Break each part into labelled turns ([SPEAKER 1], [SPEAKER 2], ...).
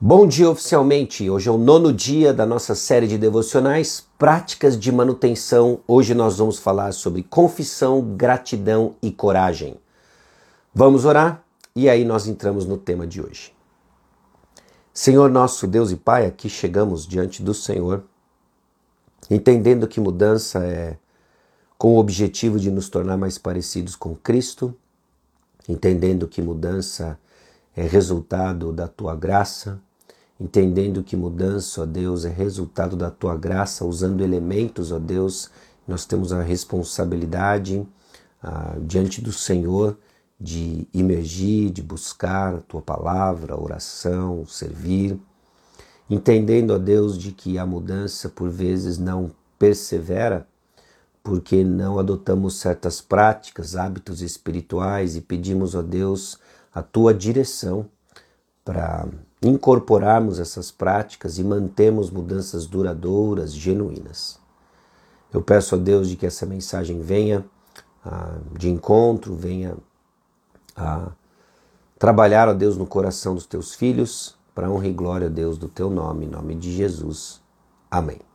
[SPEAKER 1] Bom dia oficialmente. Hoje é o nono dia da nossa série de devocionais Práticas de Manutenção. Hoje nós vamos falar sobre confissão, gratidão e coragem. Vamos orar e aí nós entramos no tema de hoje. Senhor nosso Deus e Pai, aqui chegamos diante do Senhor, entendendo que mudança é com o objetivo de nos tornar mais parecidos com Cristo, entendendo que mudança é resultado da tua graça entendendo que mudança, ó Deus, é resultado da tua graça, usando elementos, ó Deus, nós temos a responsabilidade ah, diante do Senhor de emergir, de buscar a tua palavra, oração, servir, entendendo, ó Deus, de que a mudança por vezes não persevera porque não adotamos certas práticas, hábitos espirituais e pedimos, ó Deus, a tua direção para incorporarmos essas práticas e mantemos mudanças duradouras, genuínas. Eu peço a Deus de que essa mensagem venha ah, de encontro, venha a trabalhar, a Deus, no coração dos teus filhos, para honra e glória, a Deus, do teu nome, em nome de Jesus. Amém.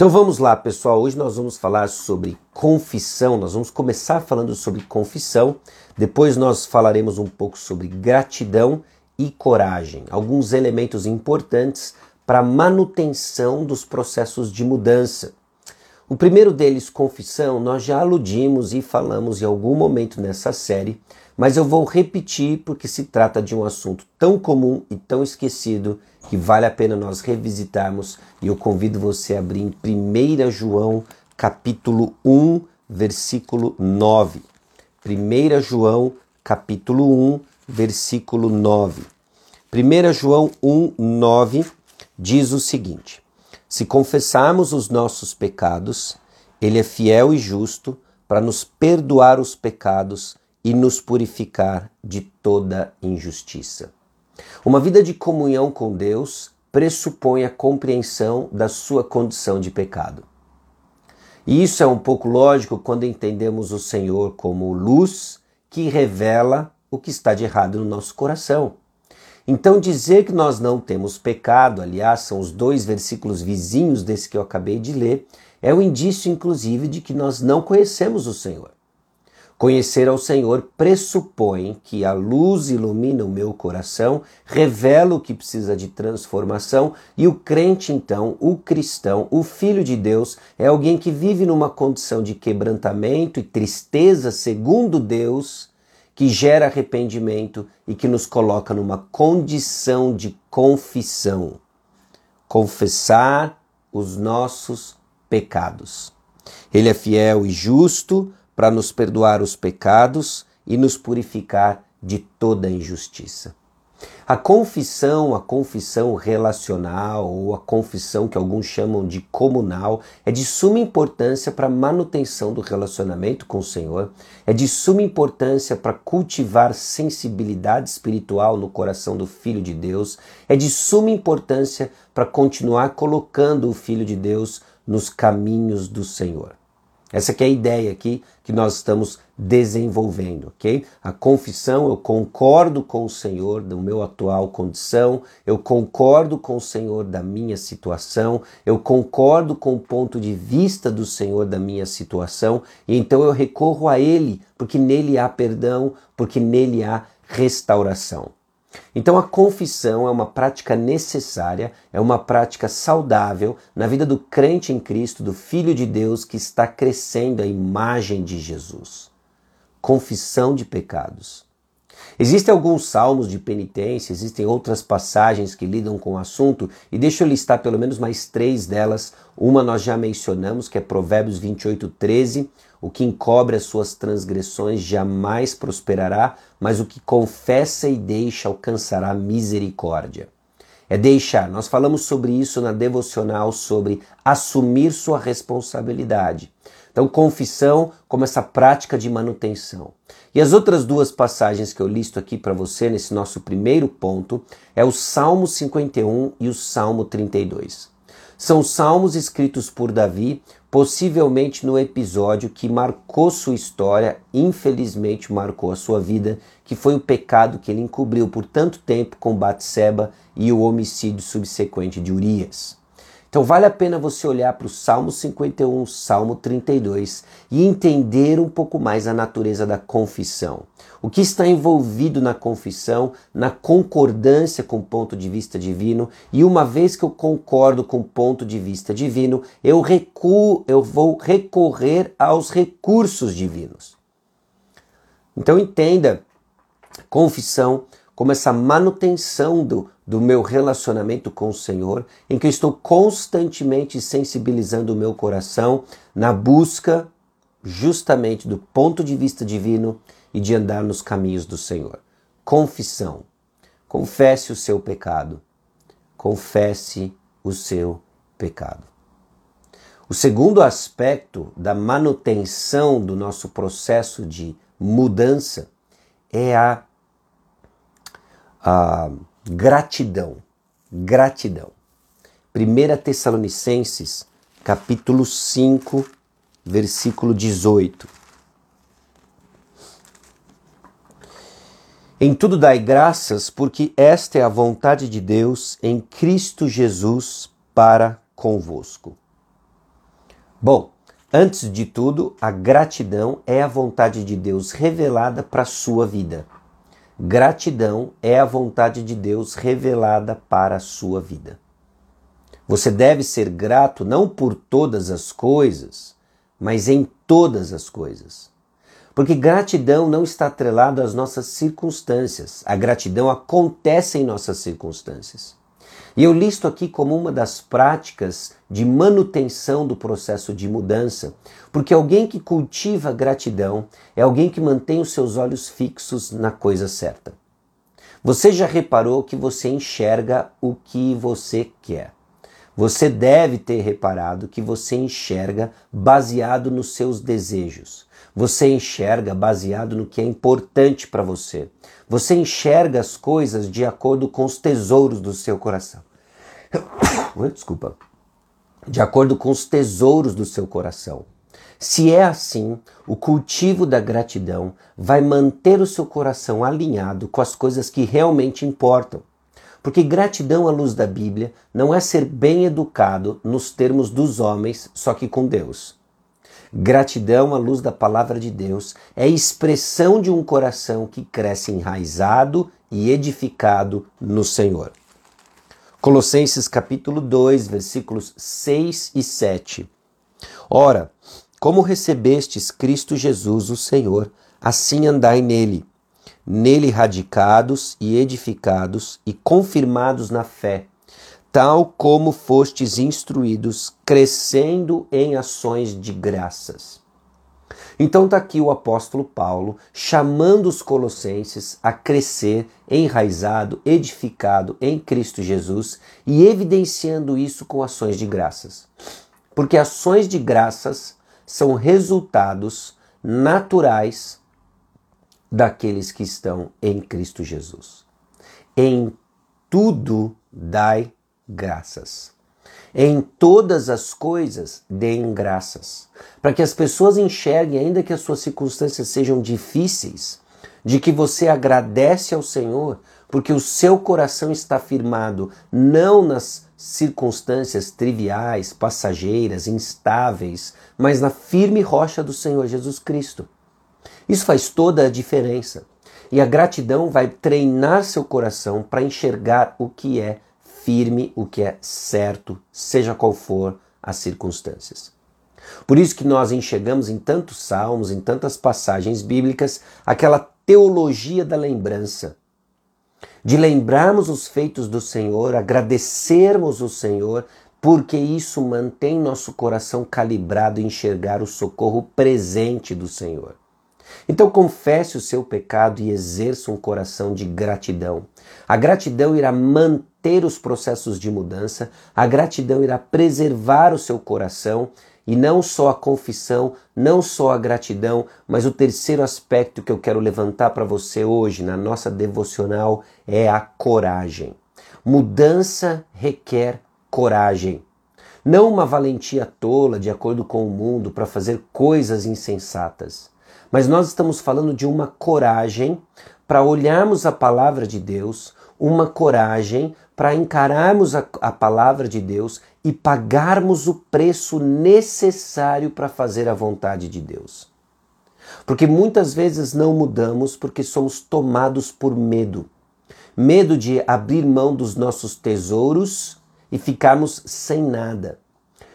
[SPEAKER 1] Então vamos lá, pessoal. Hoje nós vamos falar sobre confissão. Nós vamos começar falando sobre confissão, depois nós falaremos um pouco sobre gratidão e coragem, alguns elementos importantes para manutenção dos processos de mudança. O primeiro deles, confissão, nós já aludimos e falamos em algum momento nessa série, mas eu vou repetir porque se trata de um assunto tão comum e tão esquecido que vale a pena nós revisitarmos e eu convido você a abrir em 1 João capítulo 1, versículo 9. 1 João capítulo 1, versículo 9. 1 João 1, 9 diz o seguinte: Se confessarmos os nossos pecados, Ele é fiel e justo para nos perdoar os pecados e nos purificar de toda injustiça. Uma vida de comunhão com Deus pressupõe a compreensão da sua condição de pecado. E isso é um pouco lógico quando entendemos o Senhor como luz que revela o que está de errado no nosso coração. Então, dizer que nós não temos pecado, aliás, são os dois versículos vizinhos desse que eu acabei de ler, é um indício, inclusive, de que nós não conhecemos o Senhor. Conhecer ao Senhor pressupõe que a luz ilumina o meu coração, revela o que precisa de transformação e o crente, então, o cristão, o filho de Deus, é alguém que vive numa condição de quebrantamento e tristeza segundo Deus que gera arrependimento e que nos coloca numa condição de confissão. Confessar os nossos pecados. Ele é fiel e justo para nos perdoar os pecados e nos purificar de toda injustiça. A confissão, a confissão relacional ou a confissão que alguns chamam de comunal é de suma importância para a manutenção do relacionamento com o Senhor, é de suma importância para cultivar sensibilidade espiritual no coração do Filho de Deus, é de suma importância para continuar colocando o Filho de Deus nos caminhos do Senhor. Essa é a ideia aqui que nós estamos desenvolvendo, ok? A confissão, eu concordo com o Senhor da meu atual condição, eu concordo com o Senhor da minha situação, eu concordo com o ponto de vista do Senhor da minha situação, e então eu recorro a Ele, porque nele há perdão, porque nele há restauração. Então a confissão é uma prática necessária, é uma prática saudável na vida do crente em Cristo, do Filho de Deus que está crescendo a imagem de Jesus. Confissão de pecados. Existem alguns salmos de penitência, existem outras passagens que lidam com o assunto, e deixa eu listar pelo menos mais três delas. Uma nós já mencionamos, que é Provérbios 28, 13. O que encobre as suas transgressões jamais prosperará, mas o que confessa e deixa alcançará misericórdia. É deixar. Nós falamos sobre isso na devocional, sobre assumir sua responsabilidade. Então, confissão como essa prática de manutenção. E as outras duas passagens que eu listo aqui para você nesse nosso primeiro ponto é o Salmo 51 e o Salmo 32. São salmos escritos por Davi, possivelmente no episódio que marcou sua história, infelizmente marcou a sua vida, que foi o pecado que ele encobriu por tanto tempo com Batseba e o homicídio subsequente de Urias. Então vale a pena você olhar para o Salmo 51, Salmo 32 e entender um pouco mais a natureza da confissão. O que está envolvido na confissão, na concordância com o ponto de vista divino, e uma vez que eu concordo com o ponto de vista divino, eu recuo, eu vou recorrer aos recursos divinos. Então entenda, confissão como essa manutenção do, do meu relacionamento com o Senhor, em que estou constantemente sensibilizando o meu coração na busca justamente do ponto de vista divino e de andar nos caminhos do Senhor. Confissão. Confesse o seu pecado. Confesse o seu pecado. O segundo aspecto da manutenção do nosso processo de mudança é a a gratidão. Gratidão. 1 Tessalonicenses, capítulo 5, versículo 18. Em tudo dai graças, porque esta é a vontade de Deus em Cristo Jesus para convosco. Bom, antes de tudo, a gratidão é a vontade de Deus revelada para a sua vida. Gratidão é a vontade de Deus revelada para a sua vida. Você deve ser grato não por todas as coisas, mas em todas as coisas. Porque gratidão não está atrelada às nossas circunstâncias. A gratidão acontece em nossas circunstâncias. E eu listo aqui como uma das práticas de manutenção do processo de mudança, porque alguém que cultiva gratidão é alguém que mantém os seus olhos fixos na coisa certa. Você já reparou que você enxerga o que você quer. Você deve ter reparado que você enxerga baseado nos seus desejos. Você enxerga baseado no que é importante para você. Você enxerga as coisas de acordo com os tesouros do seu coração. Desculpa. De acordo com os tesouros do seu coração. Se é assim, o cultivo da gratidão vai manter o seu coração alinhado com as coisas que realmente importam. Porque gratidão à luz da Bíblia não é ser bem educado nos termos dos homens, só que com Deus. Gratidão à luz da palavra de Deus é expressão de um coração que cresce enraizado e edificado no Senhor. Colossenses capítulo 2, versículos 6 e 7. Ora, como recebestes Cristo Jesus, o Senhor, assim andai nele, nele radicados e edificados e confirmados na fé tal como fostes instruídos, crescendo em ações de graças. Então está aqui o apóstolo Paulo chamando os colossenses a crescer enraizado, edificado em Cristo Jesus e evidenciando isso com ações de graças. Porque ações de graças são resultados naturais daqueles que estão em Cristo Jesus. Em tudo dai graças. Em todas as coisas, deem graças, para que as pessoas enxerguem, ainda que as suas circunstâncias sejam difíceis, de que você agradece ao Senhor, porque o seu coração está firmado não nas circunstâncias triviais, passageiras, instáveis, mas na firme rocha do Senhor Jesus Cristo. Isso faz toda a diferença. E a gratidão vai treinar seu coração para enxergar o que é firme o que é certo, seja qual for as circunstâncias. Por isso que nós enxergamos em tantos salmos, em tantas passagens bíblicas, aquela teologia da lembrança. De lembrarmos os feitos do Senhor, agradecermos o Senhor, porque isso mantém nosso coração calibrado em enxergar o socorro presente do Senhor. Então confesse o seu pecado e exerça um coração de gratidão. A gratidão irá manter os processos de mudança, a gratidão irá preservar o seu coração e não só a confissão, não só a gratidão, mas o terceiro aspecto que eu quero levantar para você hoje na nossa devocional é a coragem. Mudança requer coragem. Não uma valentia tola, de acordo com o mundo, para fazer coisas insensatas. Mas nós estamos falando de uma coragem para olharmos a palavra de Deus, uma coragem para encararmos a, a, palavra de Deus e pagarmos o preço necessário para fazer a vontade de Deus. Porque muitas vezes não mudamos porque somos tomados por medo. Medo de abrir mão dos nossos tesouros e ficarmos sem nada.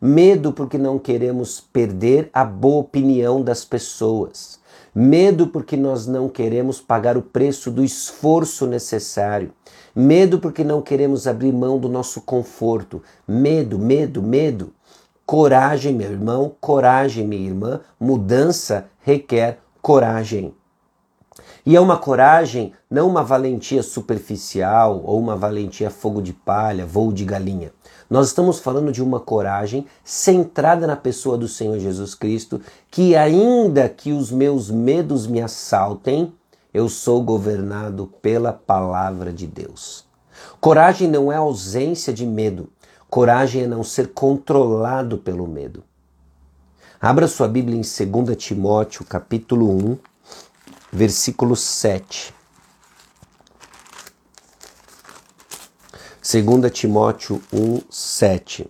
[SPEAKER 1] Medo porque não queremos perder a boa opinião das pessoas. Medo porque nós não queremos pagar o preço do esforço necessário. Medo porque não queremos abrir mão do nosso conforto. Medo, medo, medo. Coragem, meu irmão, coragem, minha irmã. Mudança requer coragem. E é uma coragem, não uma valentia superficial ou uma valentia fogo de palha, voo de galinha. Nós estamos falando de uma coragem centrada na pessoa do Senhor Jesus Cristo, que ainda que os meus medos me assaltem, eu sou governado pela palavra de Deus. Coragem não é ausência de medo, coragem é não ser controlado pelo medo. Abra sua Bíblia em 2 Timóteo, capítulo 1, versículo 7. 2 Timóteo 1, 7.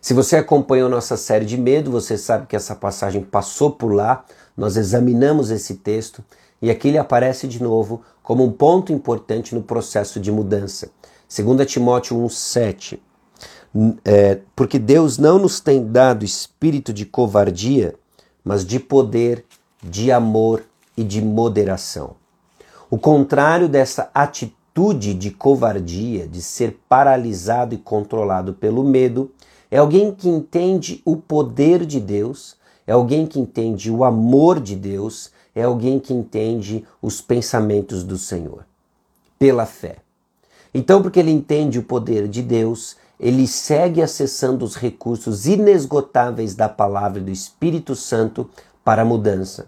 [SPEAKER 1] Se você acompanhou nossa série de medo, você sabe que essa passagem passou por lá, nós examinamos esse texto e aqui ele aparece de novo como um ponto importante no processo de mudança. 2 Timóteo 1, 7. É, porque Deus não nos tem dado espírito de covardia, mas de poder, de amor e de moderação. O contrário dessa atitude de covardia, de ser paralisado e controlado pelo medo, é alguém que entende o poder de Deus, é alguém que entende o amor de Deus, é alguém que entende os pensamentos do Senhor, pela fé. Então, porque ele entende o poder de Deus, ele segue acessando os recursos inesgotáveis da palavra do Espírito Santo para a mudança.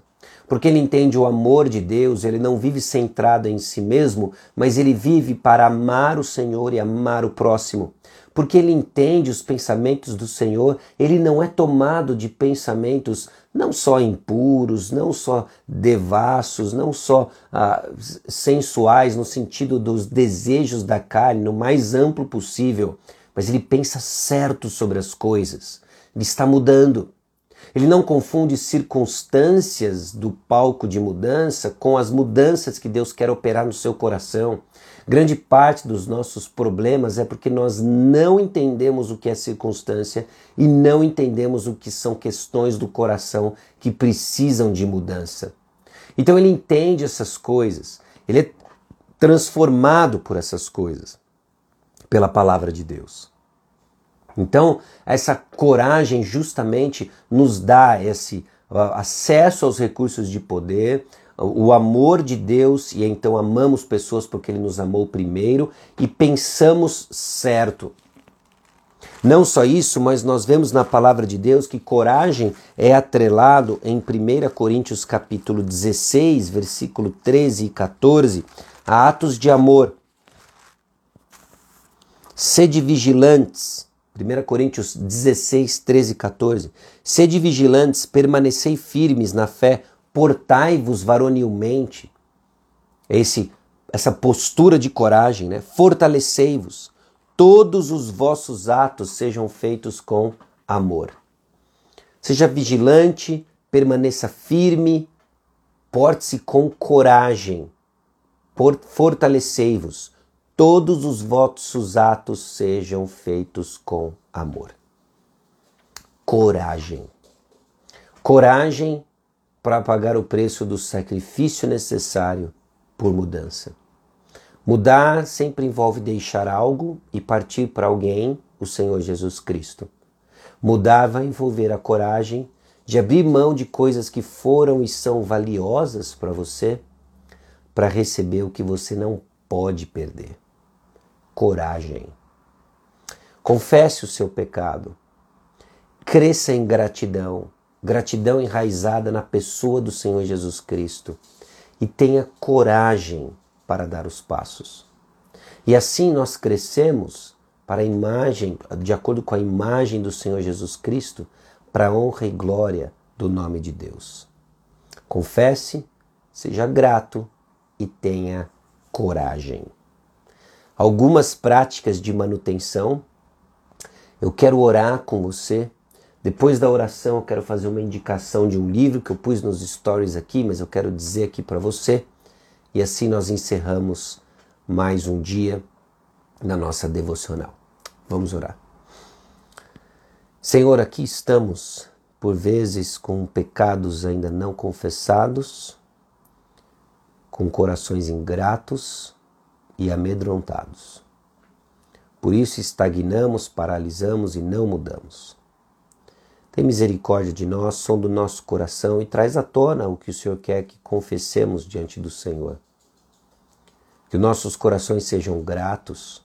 [SPEAKER 1] Porque ele entende o amor de Deus, ele não vive centrado em si mesmo, mas ele vive para amar o Senhor e amar o próximo. Porque ele entende os pensamentos do Senhor, ele não é tomado de pensamentos não só impuros, não só devassos, não só ah, sensuais, no sentido dos desejos da carne, no mais amplo possível, mas ele pensa certo sobre as coisas. Ele está mudando. Ele não confunde circunstâncias do palco de mudança com as mudanças que Deus quer operar no seu coração. Grande parte dos nossos problemas é porque nós não entendemos o que é circunstância e não entendemos o que são questões do coração que precisam de mudança. Então ele entende essas coisas, ele é transformado por essas coisas, pela palavra de Deus. Então, essa coragem justamente nos dá esse acesso aos recursos de poder, o amor de Deus, e então amamos pessoas porque Ele nos amou primeiro e pensamos certo. Não só isso, mas nós vemos na palavra de Deus que coragem é atrelado em 1 Coríntios capítulo 16, versículo 13 e 14, a atos de amor. Sede vigilantes 1 Coríntios 16, 13 e 14. Sede vigilantes, permanecei firmes na fé, portai-vos varonilmente. Esse, essa postura de coragem, né? Fortalecei-vos. Todos os vossos atos sejam feitos com amor. Seja vigilante, permaneça firme, porte-se com coragem. Fortalecei-vos todos os vossos atos sejam feitos com amor. Coragem. Coragem para pagar o preço do sacrifício necessário por mudança. Mudar sempre envolve deixar algo e partir para alguém, o Senhor Jesus Cristo. Mudar vai envolver a coragem de abrir mão de coisas que foram e são valiosas para você para receber o que você não pode perder coragem. Confesse o seu pecado. Cresça em gratidão, gratidão enraizada na pessoa do Senhor Jesus Cristo e tenha coragem para dar os passos. E assim nós crescemos para a imagem, de acordo com a imagem do Senhor Jesus Cristo, para a honra e glória do nome de Deus. Confesse, seja grato e tenha coragem. Algumas práticas de manutenção. Eu quero orar com você. Depois da oração, eu quero fazer uma indicação de um livro que eu pus nos stories aqui, mas eu quero dizer aqui para você. E assim nós encerramos mais um dia na nossa devocional. Vamos orar. Senhor, aqui estamos, por vezes com pecados ainda não confessados, com corações ingratos e amedrontados. Por isso estagnamos, paralisamos e não mudamos. Tem misericórdia de nós, som do nosso coração e traz à tona o que o Senhor quer que confessemos diante do Senhor. Que nossos corações sejam gratos,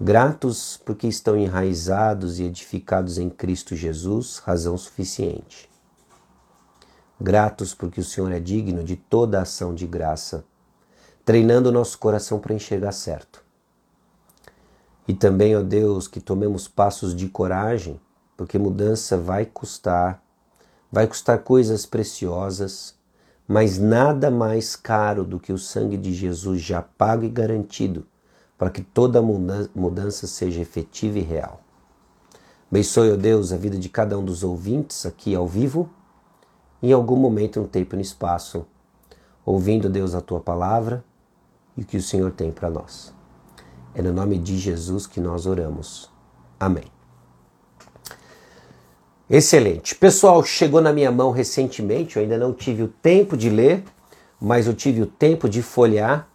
[SPEAKER 1] gratos porque estão enraizados e edificados em Cristo Jesus, razão suficiente. Gratos porque o Senhor é digno de toda ação de graça, treinando o nosso coração para enxergar certo. E também, ó Deus, que tomemos passos de coragem, porque mudança vai custar, vai custar coisas preciosas, mas nada mais caro do que o sangue de Jesus já pago e garantido para que toda mudança seja efetiva e real. Abençoe, ó Deus, a vida de cada um dos ouvintes aqui ao vivo, em algum momento no tempo e no espaço, ouvindo, Deus, a tua palavra e o que o Senhor tem para nós. É no nome de Jesus que nós oramos. Amém. Excelente. Pessoal, chegou na minha mão recentemente, eu ainda não tive o tempo de ler, mas eu tive o tempo de folhear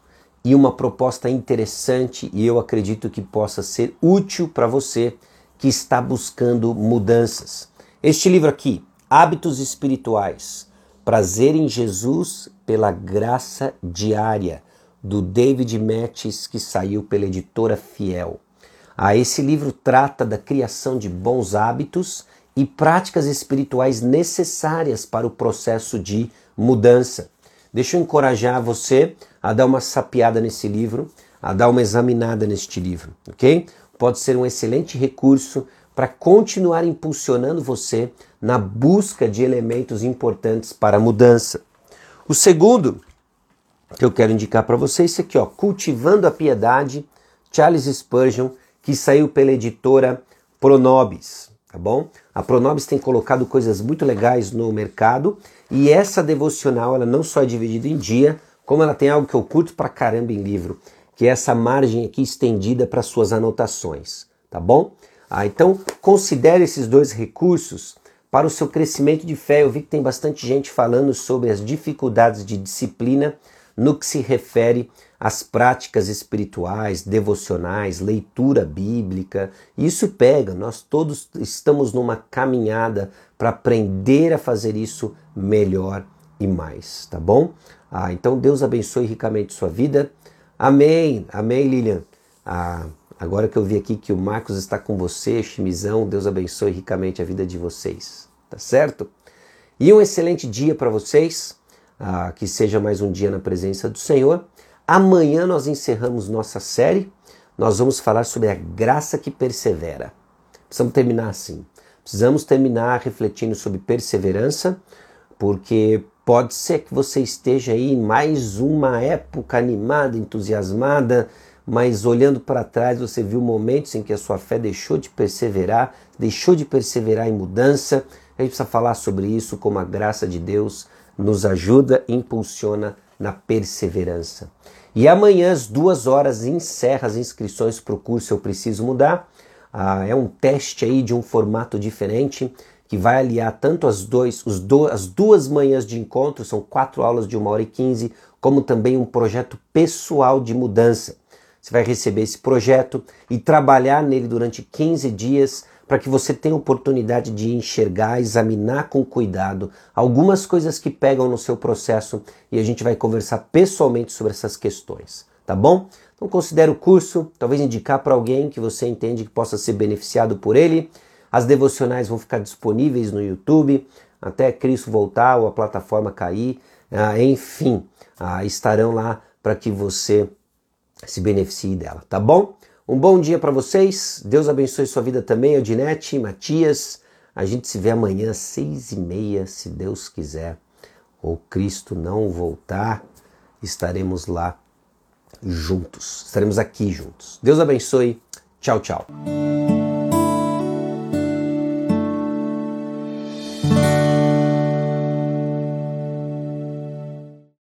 [SPEAKER 1] e uma proposta interessante e eu acredito que possa ser útil para você que está buscando mudanças. Este livro aqui, Hábitos Espirituais, Prazer em Jesus pela Graça Diária, do David Mattis, que saiu pela editora Fiel. Ah, esse livro trata da criação de bons hábitos e práticas espirituais necessárias para o processo de mudança. Deixa eu encorajar você a dar uma sapiada nesse livro, a dar uma examinada neste livro, ok? Pode ser um excelente recurso para continuar impulsionando você na busca de elementos importantes para a mudança. O segundo que eu quero indicar para você é esse aqui, ó, Cultivando a Piedade, Charles Spurgeon, que saiu pela editora Pronobis tá bom? A Pronobis tem colocado coisas muito legais no mercado e essa devocional ela não só é dividida em dia, como ela tem algo que eu curto pra caramba em livro, que é essa margem aqui estendida para suas anotações, tá bom? Ah, então considere esses dois recursos para o seu crescimento de fé. Eu vi que tem bastante gente falando sobre as dificuldades de disciplina no que se refere às práticas espirituais, devocionais, leitura bíblica. Isso pega, nós todos estamos numa caminhada para aprender a fazer isso melhor e mais, tá bom? Ah, então Deus abençoe ricamente sua vida. Amém, amém, Lilian. Ah, agora que eu vi aqui que o Marcos está com você, Chimizão, Deus abençoe ricamente a vida de vocês, tá certo? E um excelente dia para vocês ah, que seja mais um dia na presença do Senhor. Amanhã nós encerramos nossa série. Nós vamos falar sobre a graça que persevera. Precisamos terminar assim. Precisamos terminar refletindo sobre perseverança, porque pode ser que você esteja aí em mais uma época animada, entusiasmada, mas olhando para trás você viu momentos em que a sua fé deixou de perseverar, deixou de perseverar em mudança. A gente precisa falar sobre isso, como a graça de Deus nos ajuda e impulsiona na perseverança. E amanhã, às duas horas, encerra as inscrições para o curso Eu Preciso Mudar. Ah, é um teste aí de um formato diferente que vai aliar tanto as, dois, do, as duas manhãs de encontro, são quatro aulas de uma hora e quinze, como também um projeto pessoal de mudança. Você vai receber esse projeto e trabalhar nele durante 15 dias para que você tenha oportunidade de enxergar, examinar com cuidado algumas coisas que pegam no seu processo e a gente vai conversar pessoalmente sobre essas questões, tá bom? Então considere o curso, talvez indicar para alguém que você entende que possa ser beneficiado por ele. As devocionais vão ficar disponíveis no YouTube até Cristo voltar ou a plataforma cair, ah, enfim, ah, estarão lá para que você se beneficie dela, tá bom? Um bom dia para vocês. Deus abençoe sua vida também, Odinete, Matias. A gente se vê amanhã às seis e meia, se Deus quiser. Ou Cristo não voltar, estaremos lá juntos. Estaremos aqui juntos. Deus abençoe. Tchau, tchau.